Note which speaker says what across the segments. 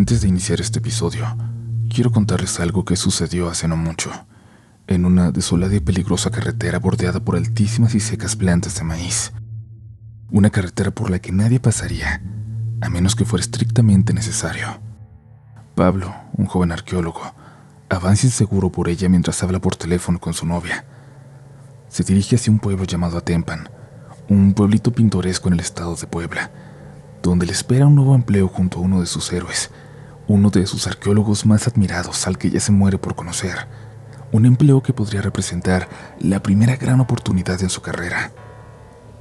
Speaker 1: Antes de iniciar este episodio, quiero contarles algo que sucedió hace no mucho, en una desolada y peligrosa carretera bordeada por altísimas y secas plantas de maíz. Una carretera por la que nadie pasaría, a menos que fuera estrictamente necesario. Pablo, un joven arqueólogo, avanza inseguro por ella mientras habla por teléfono con su novia. Se dirige hacia un pueblo llamado Atempan, un pueblito pintoresco en el estado de Puebla, donde le espera un nuevo empleo junto a uno de sus héroes, uno de sus arqueólogos más admirados al que ya se muere por conocer, un empleo que podría representar la primera gran oportunidad en su carrera,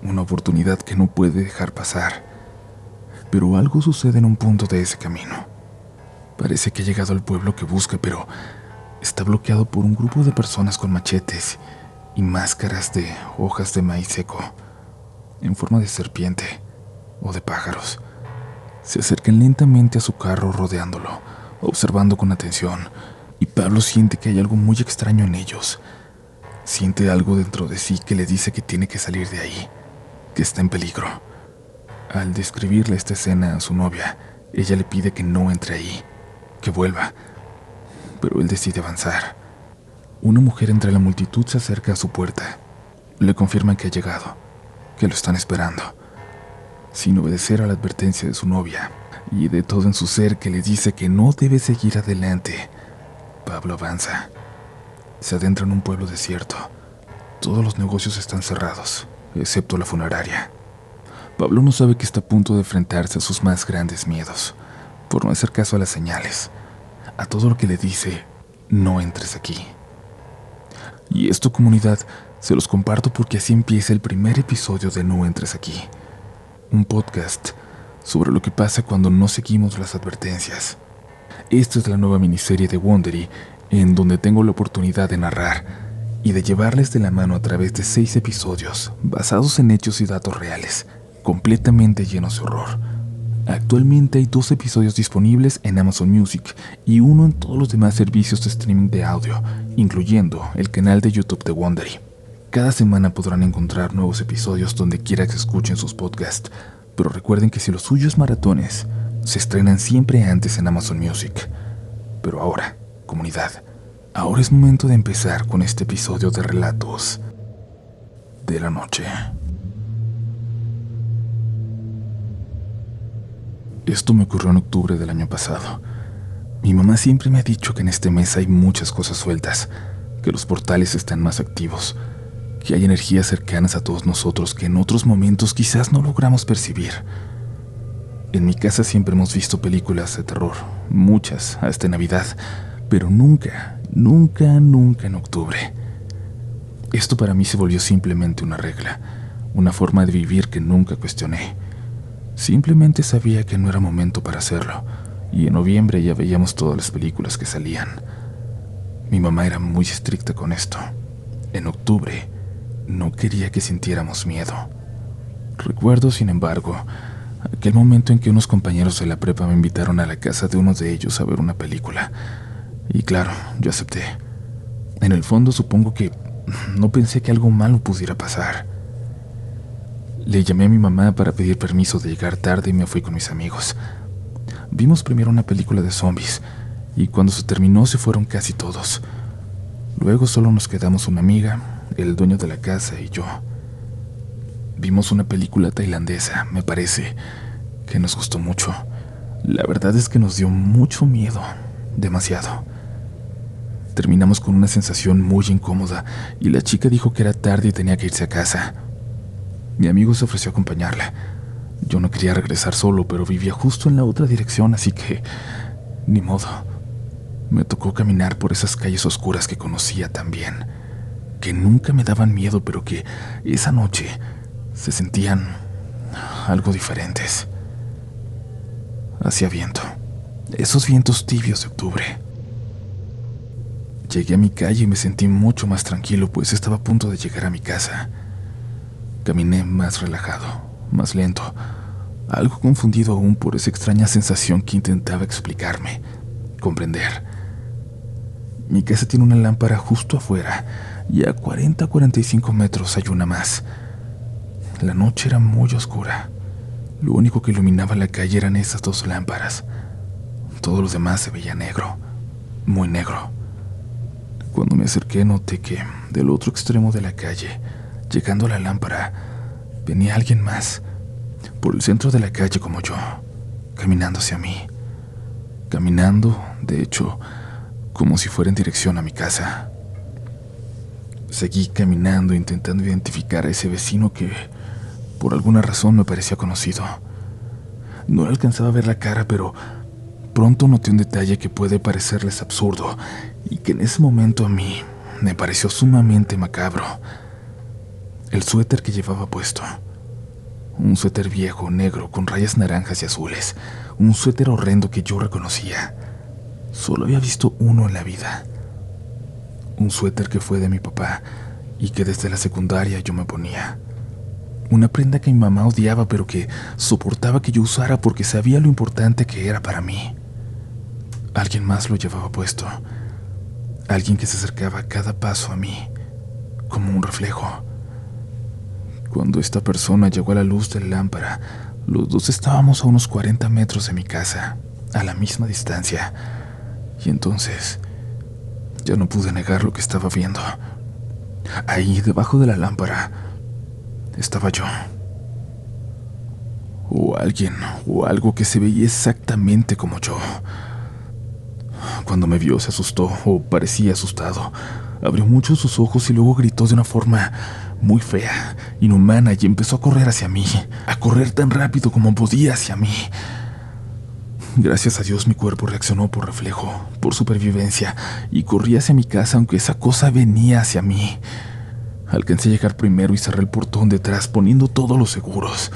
Speaker 1: una oportunidad que no puede dejar pasar. Pero algo sucede en un punto de ese camino. Parece que ha llegado al pueblo que busca, pero está bloqueado por un grupo de personas con machetes y máscaras de hojas de maíz seco, en forma de serpiente o de pájaros. Se acercan lentamente a su carro rodeándolo, observando con atención, y Pablo siente que hay algo muy extraño en ellos. Siente algo dentro de sí que le dice que tiene que salir de ahí, que está en peligro. Al describirle esta escena a su novia, ella le pide que no entre ahí, que vuelva, pero él decide avanzar. Una mujer entre la multitud se acerca a su puerta. Le confirman que ha llegado, que lo están esperando sin obedecer a la advertencia de su novia y de todo en su ser que le dice que no debe seguir adelante. Pablo avanza. Se adentra en un pueblo desierto. Todos los negocios están cerrados, excepto la funeraria. Pablo no sabe que está a punto de enfrentarse a sus más grandes miedos, por no hacer caso a las señales, a todo lo que le dice, no entres aquí. Y esto comunidad, se los comparto porque así empieza el primer episodio de No entres aquí un podcast sobre lo que pasa cuando no seguimos las advertencias. Esta es la nueva miniserie de Wondery, en donde tengo la oportunidad de narrar y de llevarles de la mano a través de seis episodios basados en hechos y datos reales, completamente llenos de horror. Actualmente hay dos episodios disponibles en Amazon Music y uno en todos los demás servicios de streaming de audio, incluyendo el canal de YouTube de Wondery. Cada semana podrán encontrar nuevos episodios donde quiera que escuchen sus podcasts, pero recuerden que si los suyos maratones se estrenan siempre antes en Amazon Music. Pero ahora, comunidad, ahora es momento de empezar con este episodio de relatos de la noche. Esto me ocurrió en octubre del año pasado. Mi mamá siempre me ha dicho que en este mes hay muchas cosas sueltas, que los portales están más activos, que hay energías cercanas a todos nosotros que en otros momentos quizás no logramos percibir. En mi casa siempre hemos visto películas de terror, muchas, hasta Navidad, pero nunca, nunca, nunca en octubre. Esto para mí se volvió simplemente una regla, una forma de vivir que nunca cuestioné. Simplemente sabía que no era momento para hacerlo, y en noviembre ya veíamos todas las películas que salían. Mi mamá era muy estricta con esto. En octubre, no quería que sintiéramos miedo. Recuerdo, sin embargo, aquel momento en que unos compañeros de la prepa me invitaron a la casa de uno de ellos a ver una película. Y claro, yo acepté. En el fondo supongo que no pensé que algo malo pudiera pasar. Le llamé a mi mamá para pedir permiso de llegar tarde y me fui con mis amigos. Vimos primero una película de zombies y cuando se terminó se fueron casi todos. Luego solo nos quedamos una amiga, el dueño de la casa y yo. Vimos una película tailandesa, me parece, que nos gustó mucho. La verdad es que nos dio mucho miedo, demasiado. Terminamos con una sensación muy incómoda y la chica dijo que era tarde y tenía que irse a casa. Mi amigo se ofreció a acompañarla. Yo no quería regresar solo, pero vivía justo en la otra dirección, así que... ni modo. Me tocó caminar por esas calles oscuras que conocía tan bien que nunca me daban miedo, pero que esa noche se sentían algo diferentes. Hacía viento, esos vientos tibios de octubre. Llegué a mi calle y me sentí mucho más tranquilo, pues estaba a punto de llegar a mi casa. Caminé más relajado, más lento, algo confundido aún por esa extraña sensación que intentaba explicarme, comprender. Mi casa tiene una lámpara justo afuera, y a 40 45 metros hay una más. La noche era muy oscura. Lo único que iluminaba la calle eran esas dos lámparas. Todo lo demás se veía negro, muy negro. Cuando me acerqué noté que del otro extremo de la calle, llegando a la lámpara, venía alguien más, por el centro de la calle como yo, caminando hacia mí. Caminando, de hecho, como si fuera en dirección a mi casa. Seguí caminando intentando identificar a ese vecino que, por alguna razón, me parecía conocido. No alcanzaba a ver la cara, pero pronto noté un detalle que puede parecerles absurdo y que en ese momento a mí me pareció sumamente macabro. El suéter que llevaba puesto. Un suéter viejo, negro, con rayas naranjas y azules. Un suéter horrendo que yo reconocía. Solo había visto uno en la vida. Un suéter que fue de mi papá y que desde la secundaria yo me ponía. Una prenda que mi mamá odiaba pero que soportaba que yo usara porque sabía lo importante que era para mí. Alguien más lo llevaba puesto. Alguien que se acercaba a cada paso a mí, como un reflejo. Cuando esta persona llegó a la luz de la lámpara, los dos estábamos a unos 40 metros de mi casa, a la misma distancia. Y entonces ya no pude negar lo que estaba viendo. Ahí, debajo de la lámpara, estaba yo. O alguien, o algo que se veía exactamente como yo. Cuando me vio se asustó, o parecía asustado. Abrió mucho sus ojos y luego gritó de una forma muy fea, inhumana, y empezó a correr hacia mí, a correr tan rápido como podía hacia mí. Gracias a Dios mi cuerpo reaccionó por reflejo, por supervivencia, y corrí hacia mi casa aunque esa cosa venía hacia mí. Alcancé a llegar primero y cerré el portón detrás poniendo todos los seguros.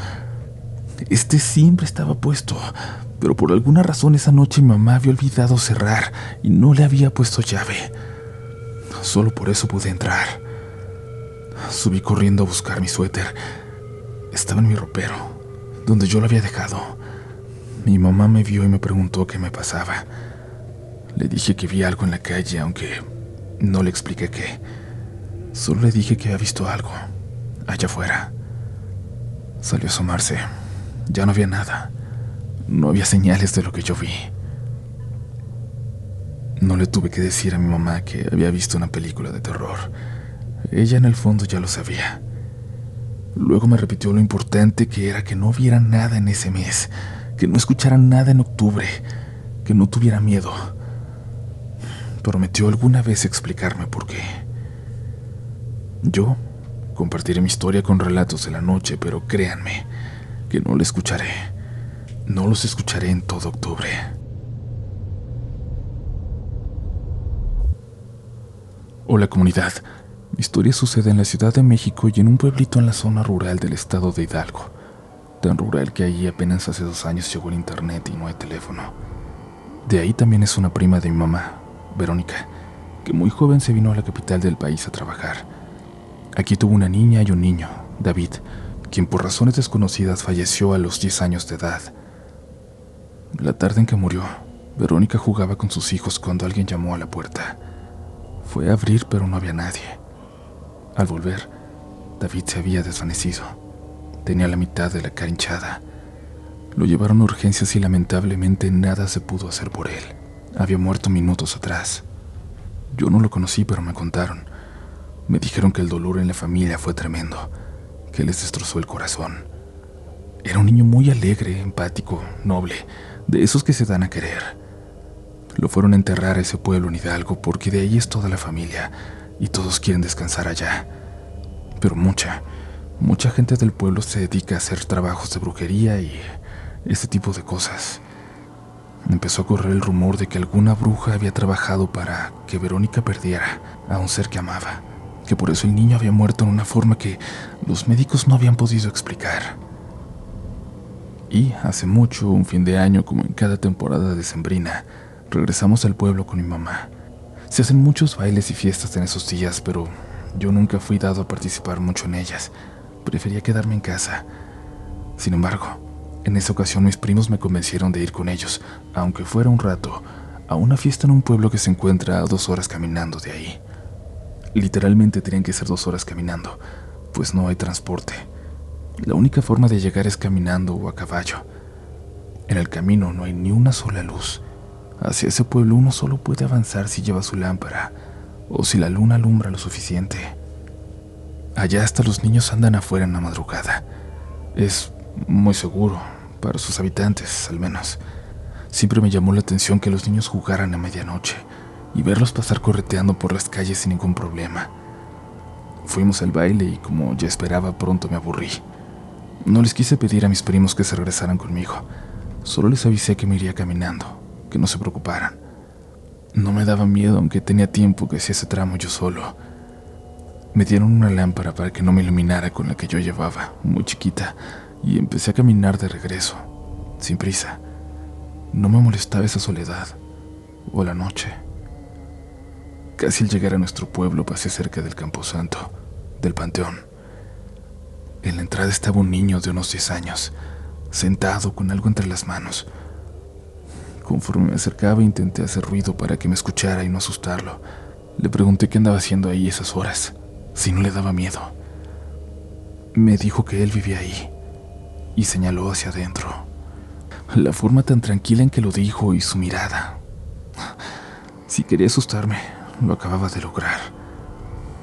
Speaker 1: Este siempre estaba puesto, pero por alguna razón esa noche mi mamá había olvidado cerrar y no le había puesto llave. Solo por eso pude entrar. Subí corriendo a buscar mi suéter. Estaba en mi ropero, donde yo lo había dejado. Mi mamá me vio y me preguntó qué me pasaba. Le dije que vi algo en la calle, aunque no le expliqué qué. Solo le dije que había visto algo, allá afuera. Salió a asomarse. Ya no había nada. No había señales de lo que yo vi. No le tuve que decir a mi mamá que había visto una película de terror. Ella en el fondo ya lo sabía. Luego me repitió lo importante que era que no viera nada en ese mes que no escuchara nada en octubre, que no tuviera miedo. Prometió alguna vez explicarme por qué. Yo compartiré mi historia con relatos de la noche, pero créanme que no la escucharé. No los escucharé en todo octubre. Hola comunidad. Mi historia sucede en la Ciudad de México y en un pueblito en la zona rural del estado de Hidalgo tan rural que allí apenas hace dos años llegó el internet y no hay teléfono. De ahí también es una prima de mi mamá, Verónica, que muy joven se vino a la capital del país a trabajar. Aquí tuvo una niña y un niño, David, quien por razones desconocidas falleció a los 10 años de edad. La tarde en que murió, Verónica jugaba con sus hijos cuando alguien llamó a la puerta. Fue a abrir pero no había nadie. Al volver, David se había desvanecido. Tenía la mitad de la cara hinchada. Lo llevaron a urgencias y lamentablemente nada se pudo hacer por él. Había muerto minutos atrás. Yo no lo conocí, pero me contaron. Me dijeron que el dolor en la familia fue tremendo, que les destrozó el corazón. Era un niño muy alegre, empático, noble, de esos que se dan a querer. Lo fueron a enterrar a ese pueblo en Hidalgo porque de ahí es toda la familia y todos quieren descansar allá. Pero mucha, Mucha gente del pueblo se dedica a hacer trabajos de brujería y ese tipo de cosas. Empezó a correr el rumor de que alguna bruja había trabajado para que Verónica perdiera a un ser que amaba, que por eso el niño había muerto en una forma que los médicos no habían podido explicar. Y hace mucho, un fin de año, como en cada temporada de Sembrina, regresamos al pueblo con mi mamá. Se hacen muchos bailes y fiestas en esos días, pero yo nunca fui dado a participar mucho en ellas prefería quedarme en casa. Sin embargo, en esa ocasión mis primos me convencieron de ir con ellos, aunque fuera un rato, a una fiesta en un pueblo que se encuentra a dos horas caminando de ahí. Literalmente tenían que ser dos horas caminando, pues no hay transporte. La única forma de llegar es caminando o a caballo. En el camino no hay ni una sola luz, Hacia ese pueblo uno solo puede avanzar si lleva su lámpara o si la luna alumbra lo suficiente. Allá hasta los niños andan afuera en la madrugada. Es muy seguro, para sus habitantes al menos. Siempre me llamó la atención que los niños jugaran a medianoche y verlos pasar correteando por las calles sin ningún problema. Fuimos al baile y como ya esperaba pronto me aburrí. No les quise pedir a mis primos que se regresaran conmigo, solo les avisé que me iría caminando, que no se preocuparan. No me daba miedo aunque tenía tiempo que hacía ese tramo yo solo. Me dieron una lámpara para que no me iluminara con la que yo llevaba, muy chiquita, y empecé a caminar de regreso, sin prisa. No me molestaba esa soledad o la noche. Casi al llegar a nuestro pueblo pasé cerca del Camposanto, del Panteón. En la entrada estaba un niño de unos 10 años, sentado con algo entre las manos. Conforme me acercaba intenté hacer ruido para que me escuchara y no asustarlo. Le pregunté qué andaba haciendo ahí esas horas, si no le daba miedo. Me dijo que él vivía ahí y señaló hacia adentro. La forma tan tranquila en que lo dijo y su mirada. Si quería asustarme, lo acababa de lograr.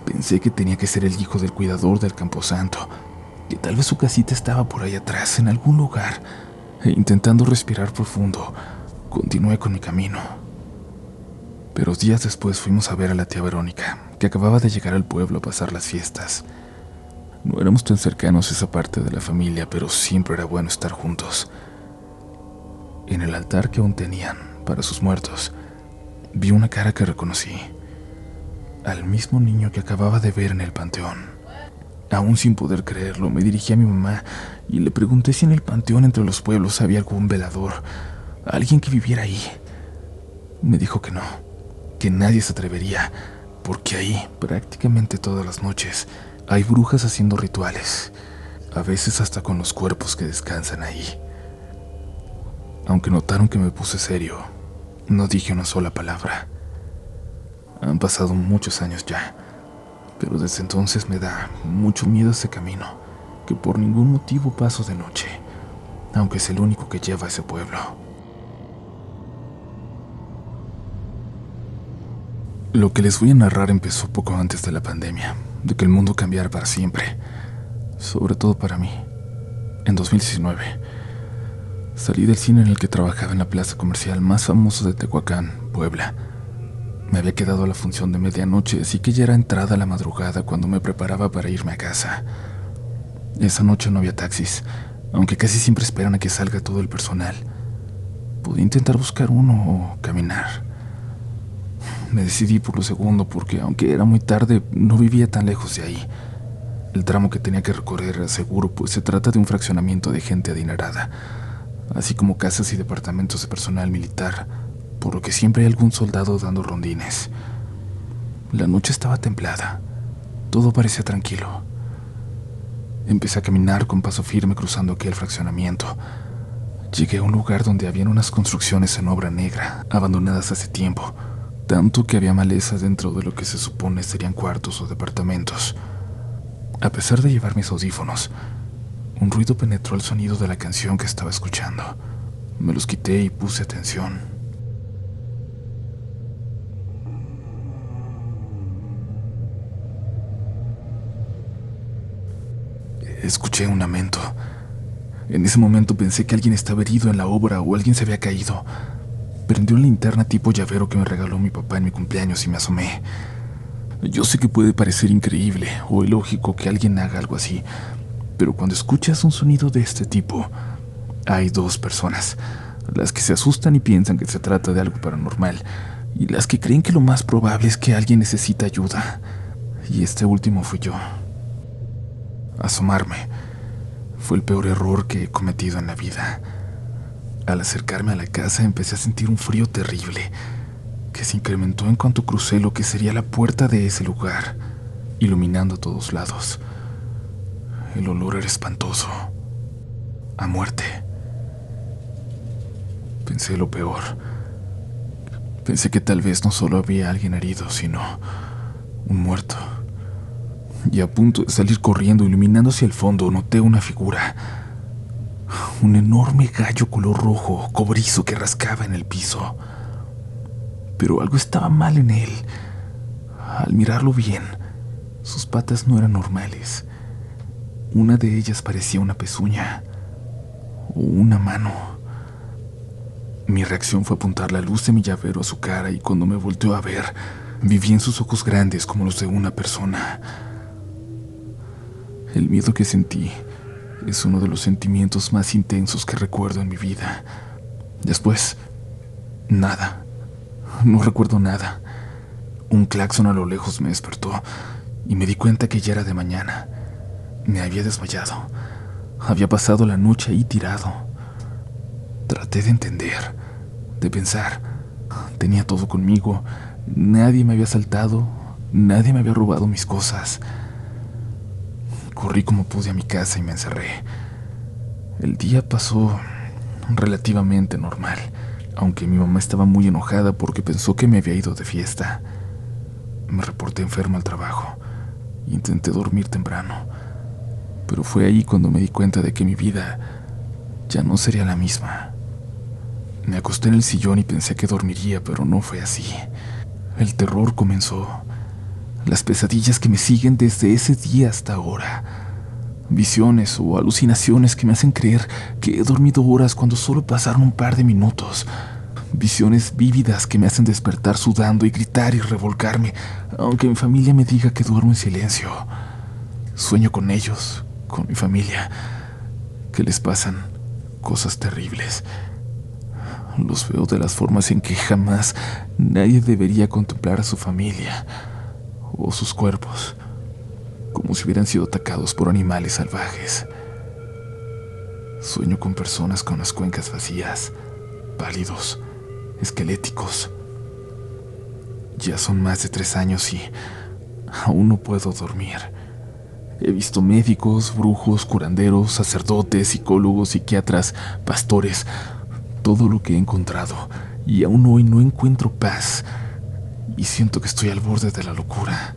Speaker 1: Pensé que tenía que ser el hijo del cuidador del camposanto, que tal vez su casita estaba por ahí atrás, en algún lugar, e intentando respirar profundo, continué con mi camino. Pero días después fuimos a ver a la tía Verónica, que acababa de llegar al pueblo a pasar las fiestas. No éramos tan cercanos esa parte de la familia, pero siempre era bueno estar juntos. En el altar que aún tenían para sus muertos, vi una cara que reconocí al mismo niño que acababa de ver en el panteón. Aún sin poder creerlo, me dirigí a mi mamá y le pregunté si en el panteón entre los pueblos había algún velador, alguien que viviera ahí. Me dijo que no, que nadie se atrevería, porque ahí, prácticamente todas las noches, hay brujas haciendo rituales, a veces hasta con los cuerpos que descansan ahí. Aunque notaron que me puse serio, no dije una sola palabra. Han pasado muchos años ya, pero desde entonces me da mucho miedo ese camino, que por ningún motivo paso de noche, aunque es el único que lleva a ese pueblo. Lo que les voy a narrar empezó poco antes de la pandemia, de que el mundo cambiara para siempre, sobre todo para mí. En 2019, salí del cine en el que trabajaba en la plaza comercial más famosa de Tehuacán, Puebla, me había quedado la función de medianoche, así que ya era entrada la madrugada cuando me preparaba para irme a casa. Esa noche no había taxis, aunque casi siempre esperan a que salga todo el personal. Podía intentar buscar uno o caminar. Me decidí por lo segundo porque, aunque era muy tarde, no vivía tan lejos de ahí. El tramo que tenía que recorrer era seguro, pues se trata de un fraccionamiento de gente adinerada, así como casas y departamentos de personal militar por lo que siempre hay algún soldado dando rondines. La noche estaba templada, todo parecía tranquilo. Empecé a caminar con paso firme cruzando aquel fraccionamiento. Llegué a un lugar donde habían unas construcciones en obra negra, abandonadas hace tiempo, tanto que había maleza dentro de lo que se supone serían cuartos o departamentos. A pesar de llevar mis audífonos, un ruido penetró el sonido de la canción que estaba escuchando. Me los quité y puse atención. escuché un lamento. En ese momento pensé que alguien estaba herido en la obra o alguien se había caído. Prendí una linterna tipo llavero que me regaló mi papá en mi cumpleaños y me asomé. Yo sé que puede parecer increíble o ilógico que alguien haga algo así, pero cuando escuchas un sonido de este tipo, hay dos personas, las que se asustan y piensan que se trata de algo paranormal, y las que creen que lo más probable es que alguien necesita ayuda. Y este último fui yo asomarme. Fue el peor error que he cometido en la vida. Al acercarme a la casa empecé a sentir un frío terrible, que se incrementó en cuanto crucé lo que sería la puerta de ese lugar, iluminando a todos lados. El olor era espantoso, a muerte. Pensé lo peor. Pensé que tal vez no solo había alguien herido, sino un muerto y a punto de salir corriendo, iluminando hacia el fondo, noté una figura. Un enorme gallo color rojo, cobrizo que rascaba en el piso. pero algo estaba mal en él. Al mirarlo bien, sus patas no eran normales. Una de ellas parecía una pezuña o una mano. Mi reacción fue apuntar la luz de mi llavero a su cara y cuando me volteó a ver, vi en sus ojos grandes como los de una persona. El miedo que sentí es uno de los sentimientos más intensos que recuerdo en mi vida. Después, nada. No recuerdo nada. Un claxon a lo lejos me despertó y me di cuenta que ya era de mañana. Me había desmayado. Había pasado la noche ahí tirado. Traté de entender, de pensar. Tenía todo conmigo. Nadie me había asaltado. Nadie me había robado mis cosas. Corrí como pude a mi casa y me encerré. El día pasó relativamente normal, aunque mi mamá estaba muy enojada porque pensó que me había ido de fiesta. Me reporté enfermo al trabajo. Intenté dormir temprano, pero fue ahí cuando me di cuenta de que mi vida ya no sería la misma. Me acosté en el sillón y pensé que dormiría, pero no fue así. El terror comenzó. Las pesadillas que me siguen desde ese día hasta ahora. Visiones o alucinaciones que me hacen creer que he dormido horas cuando solo pasaron un par de minutos. Visiones vívidas que me hacen despertar sudando y gritar y revolcarme, aunque mi familia me diga que duermo en silencio. Sueño con ellos, con mi familia, que les pasan cosas terribles. Los veo de las formas en que jamás nadie debería contemplar a su familia o sus cuerpos, como si hubieran sido atacados por animales salvajes. Sueño con personas con las cuencas vacías, pálidos, esqueléticos. Ya son más de tres años y aún no puedo dormir. He visto médicos, brujos, curanderos, sacerdotes, psicólogos, psiquiatras, pastores, todo lo que he encontrado, y aún hoy no encuentro paz, y siento que estoy al borde de la locura.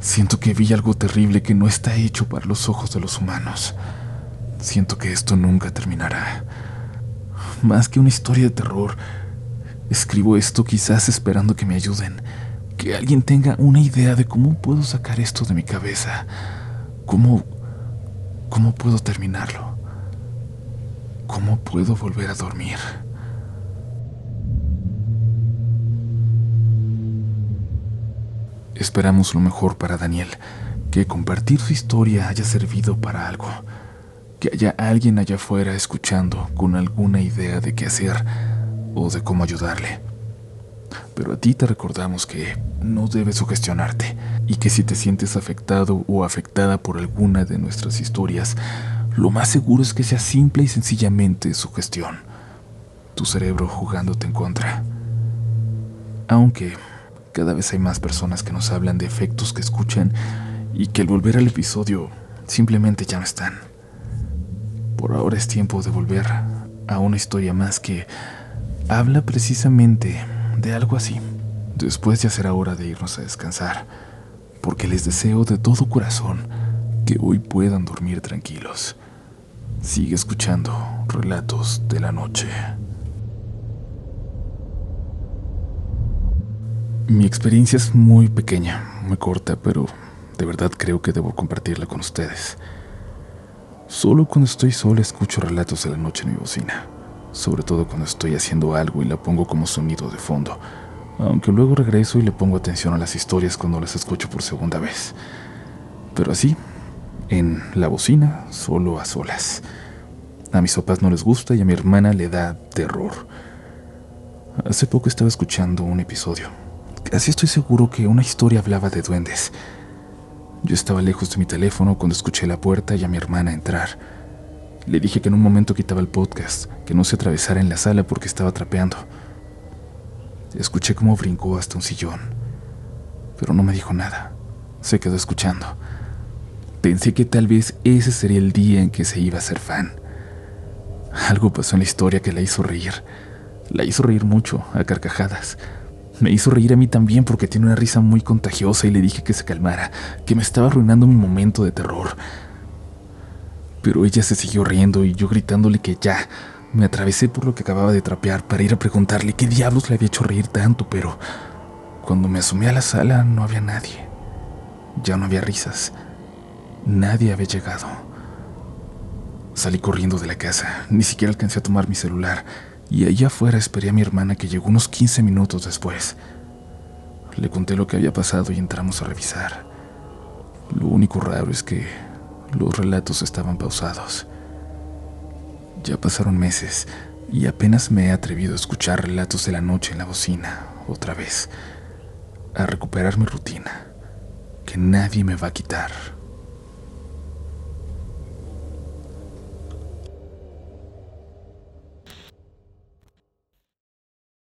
Speaker 1: Siento que vi algo terrible que no está hecho para los ojos de los humanos. Siento que esto nunca terminará. Más que una historia de terror, Escribo esto quizás esperando que me ayuden, que alguien tenga una idea de cómo puedo sacar esto de mi cabeza, cómo, cómo puedo terminarlo, cómo puedo volver a dormir. Esperamos lo mejor para Daniel, que compartir su historia haya servido para algo, que haya alguien allá afuera escuchando con alguna idea de qué hacer o de cómo ayudarle. Pero a ti te recordamos que no debes sugestionarte y que si te sientes afectado o afectada por alguna de nuestras historias, lo más seguro es que sea simple y sencillamente sugestión. Tu cerebro jugándote en contra. Aunque cada vez hay más personas que nos hablan de efectos que escuchan y que al volver al episodio simplemente ya no están. Por ahora es tiempo de volver a una historia más que habla precisamente de algo así. Después ya será hora de irnos a descansar, porque les deseo de todo corazón que hoy puedan dormir tranquilos. Sigue escuchando Relatos de la Noche. Mi experiencia es muy pequeña, muy corta, pero de verdad creo que debo compartirla con ustedes. Solo cuando estoy sola escucho relatos de la noche en mi bocina sobre todo cuando estoy haciendo algo y la pongo como sonido de fondo, aunque luego regreso y le pongo atención a las historias cuando las escucho por segunda vez. Pero así, en la bocina, solo a solas. A mis papás no les gusta y a mi hermana le da terror. Hace poco estaba escuchando un episodio. Casi estoy seguro que una historia hablaba de duendes. Yo estaba lejos de mi teléfono cuando escuché la puerta y a mi hermana entrar. Le dije que en un momento quitaba el podcast, que no se atravesara en la sala porque estaba trapeando. Escuché cómo brincó hasta un sillón, pero no me dijo nada. Se quedó escuchando. Pensé que tal vez ese sería el día en que se iba a ser fan. Algo pasó en la historia que la hizo reír. La hizo reír mucho, a carcajadas. Me hizo reír a mí también porque tiene una risa muy contagiosa y le dije que se calmara, que me estaba arruinando mi momento de terror. Pero ella se siguió riendo y yo gritándole que ya, Me atravesé por lo que acababa de trapear para ir a preguntarle qué diablos le había hecho reír tanto, pero cuando me asomé a la sala no había nadie. Ya no había risas. Nadie había llegado. Salí corriendo de la casa, ni siquiera alcancé a tomar mi celular, y allá afuera esperé a mi hermana que llegó unos 15 minutos después. Le conté lo que había pasado y entramos a revisar. Lo único raro es que los relatos estaban pausados. Ya pasaron meses y apenas me he atrevido a escuchar relatos de la noche en la bocina, otra vez, a recuperar mi rutina, que nadie me va a quitar.